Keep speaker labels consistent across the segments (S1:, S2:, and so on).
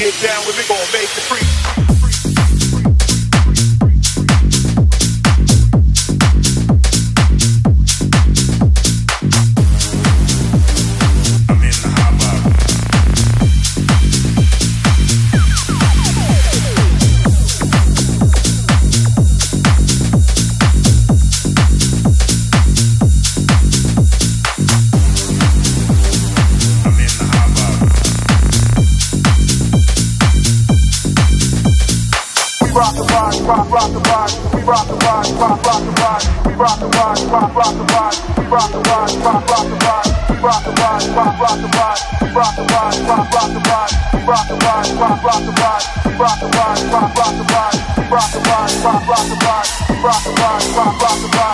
S1: get down with me, gonna make the freak. We rock the rock, rock, rock the. We rock the rock, rock, rock the. We rock the rock, rock, rock the. We rock the rock, rock, rock the. We rock the rock, rock, rock the. We rock the rock, rock, rock the. We rock the rock, rock, rock the. We rock the rock, rock, rock the. We rock the rock, rock, rock the.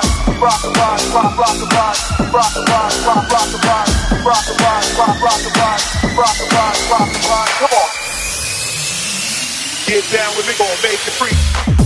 S1: We rock the rock, rock, rock the Come on. Get down with me, gonna make you free.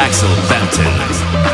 S1: Axel Bampton.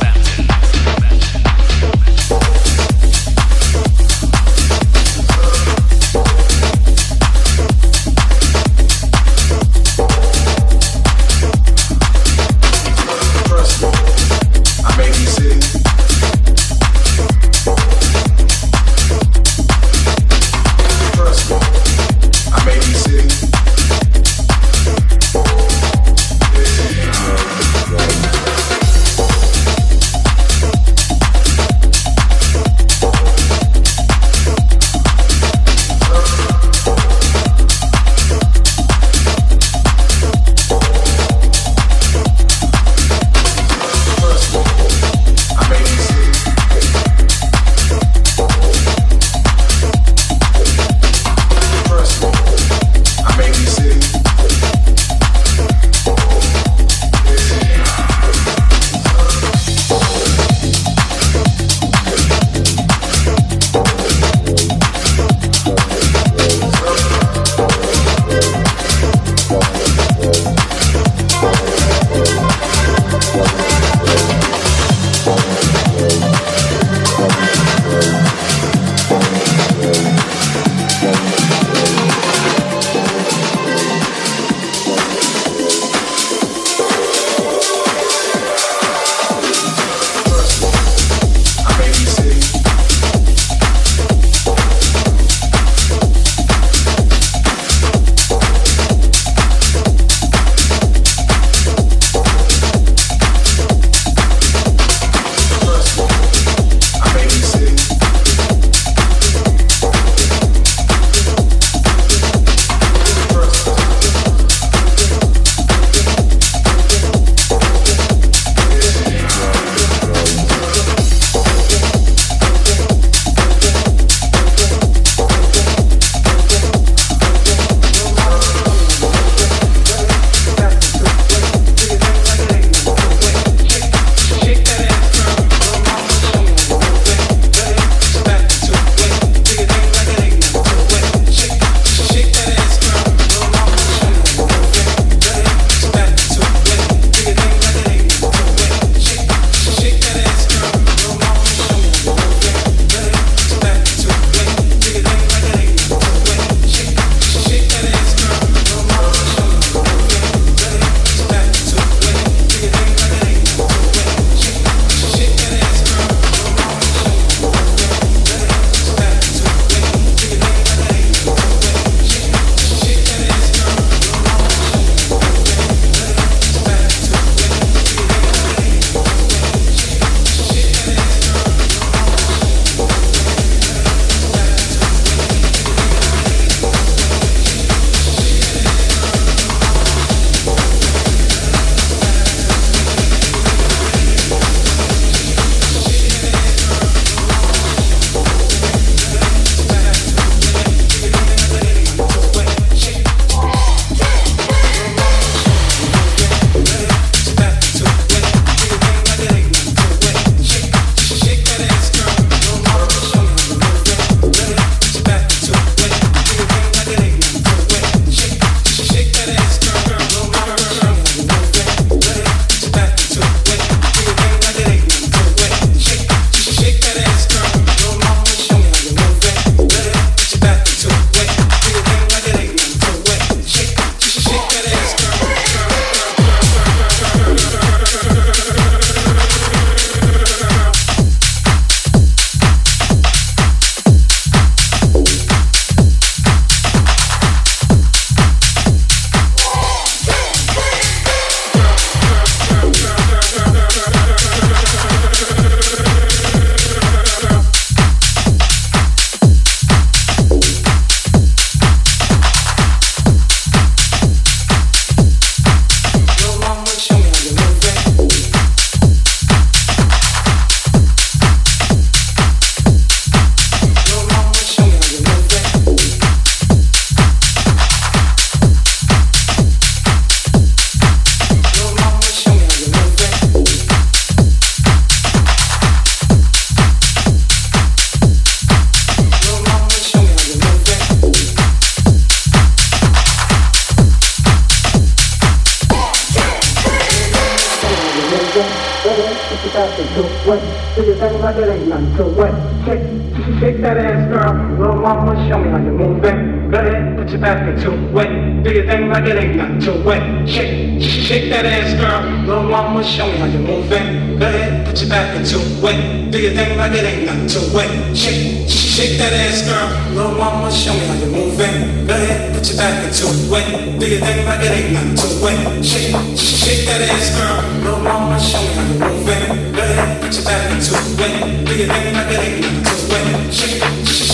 S1: It. Do your like it ain't nothing to it. Shake, shake that ass, girl. Little mama, show me how you move it. Go ahead, put your back into it. Do your thing like it ain't nothing to it. Shake, shake that ass, girl. Little mama, show me how you move it. Go ahead, put your back into it. Do your thing like it ain't nothing to it. Shake, shake that ass, girl. Little mama, show me how you move it. Go ahead, put your back into it. Do your thing like it ain't nothing to it. Shake, shake that ass, girl. Little mama, show me how you move it. Go ahead, put your back into it. Do your thing like it ain't nothing to it. Shake,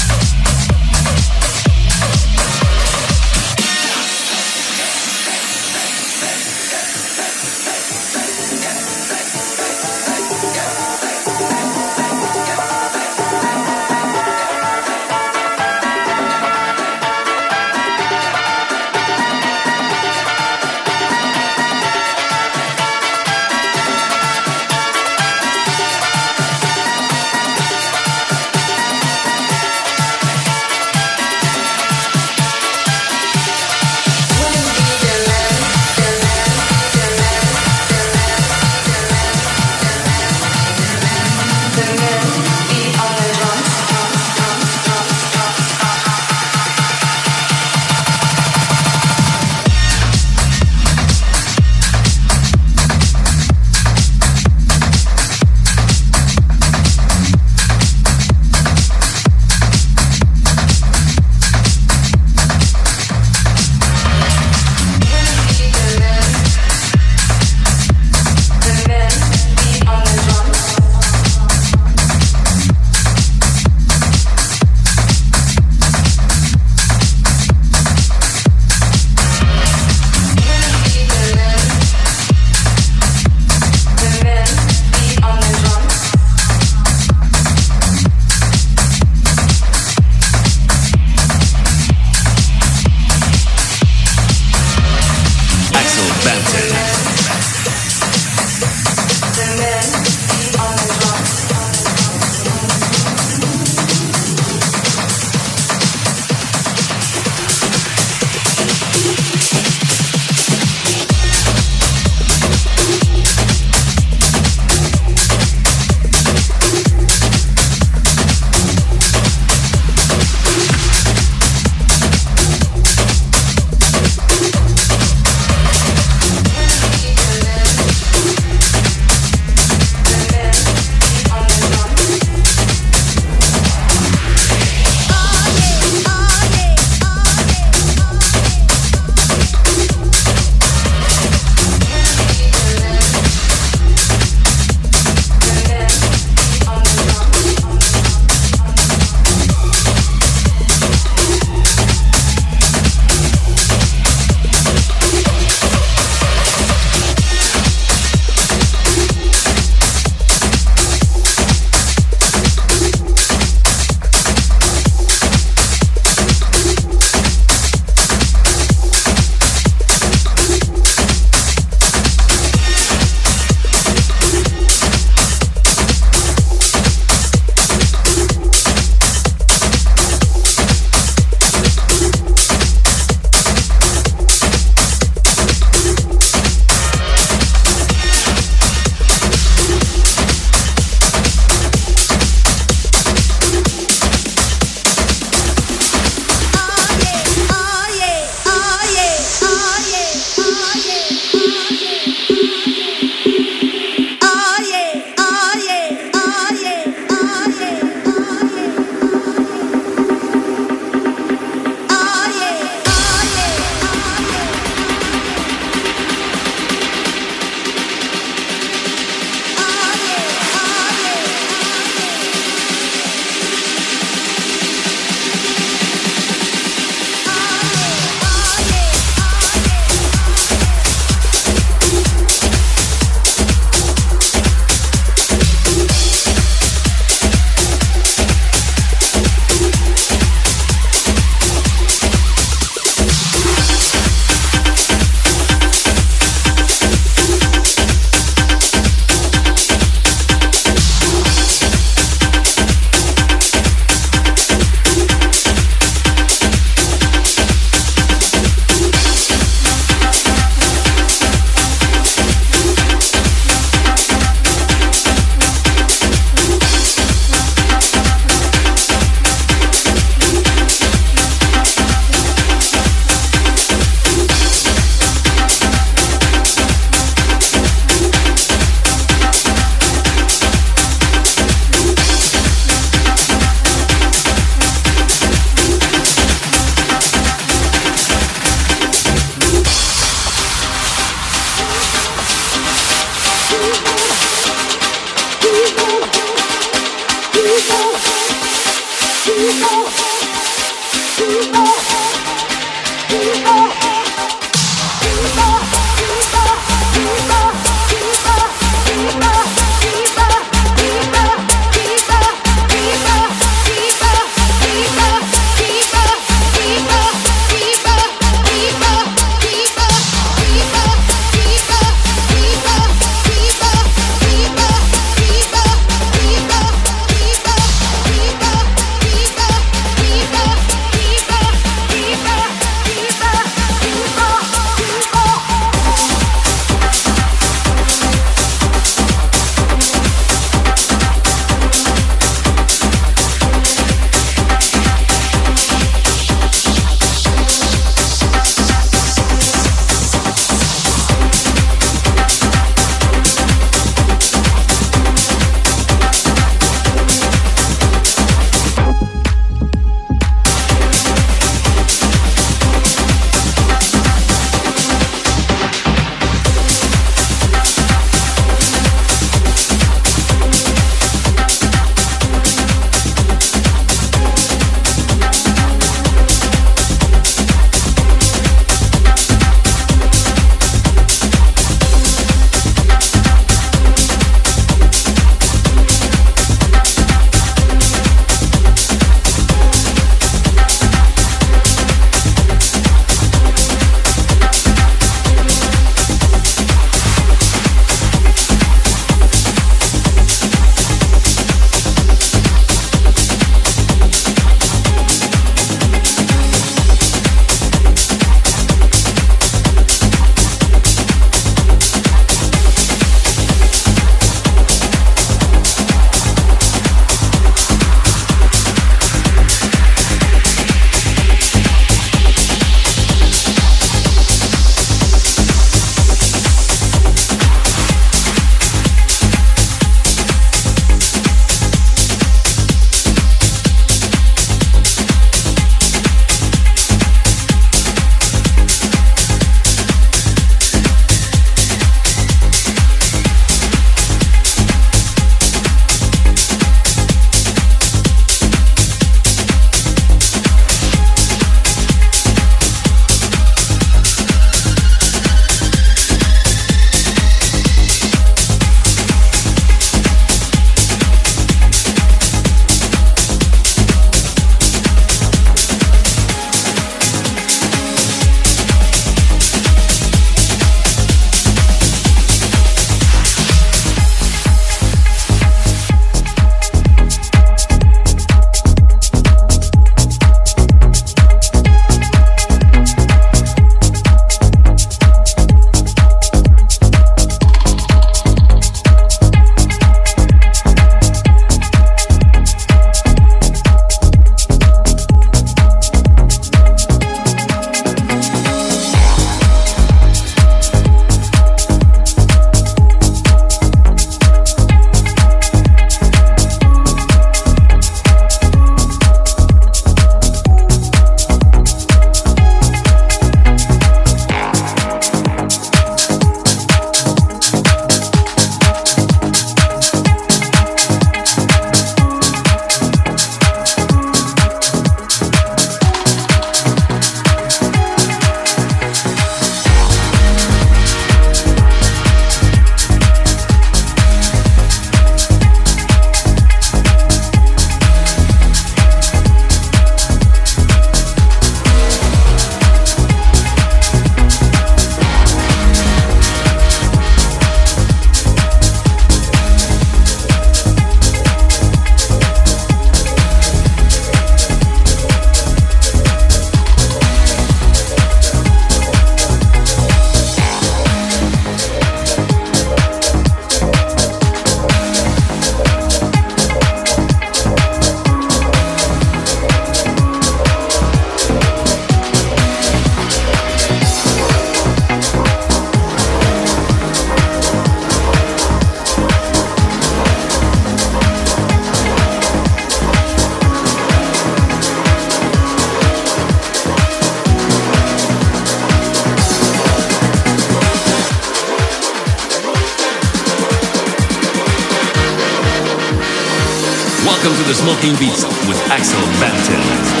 S2: the Smoking Beats with Axel Bampton.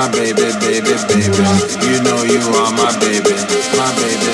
S2: my baby, baby. baby, You know you are my baby, my baby.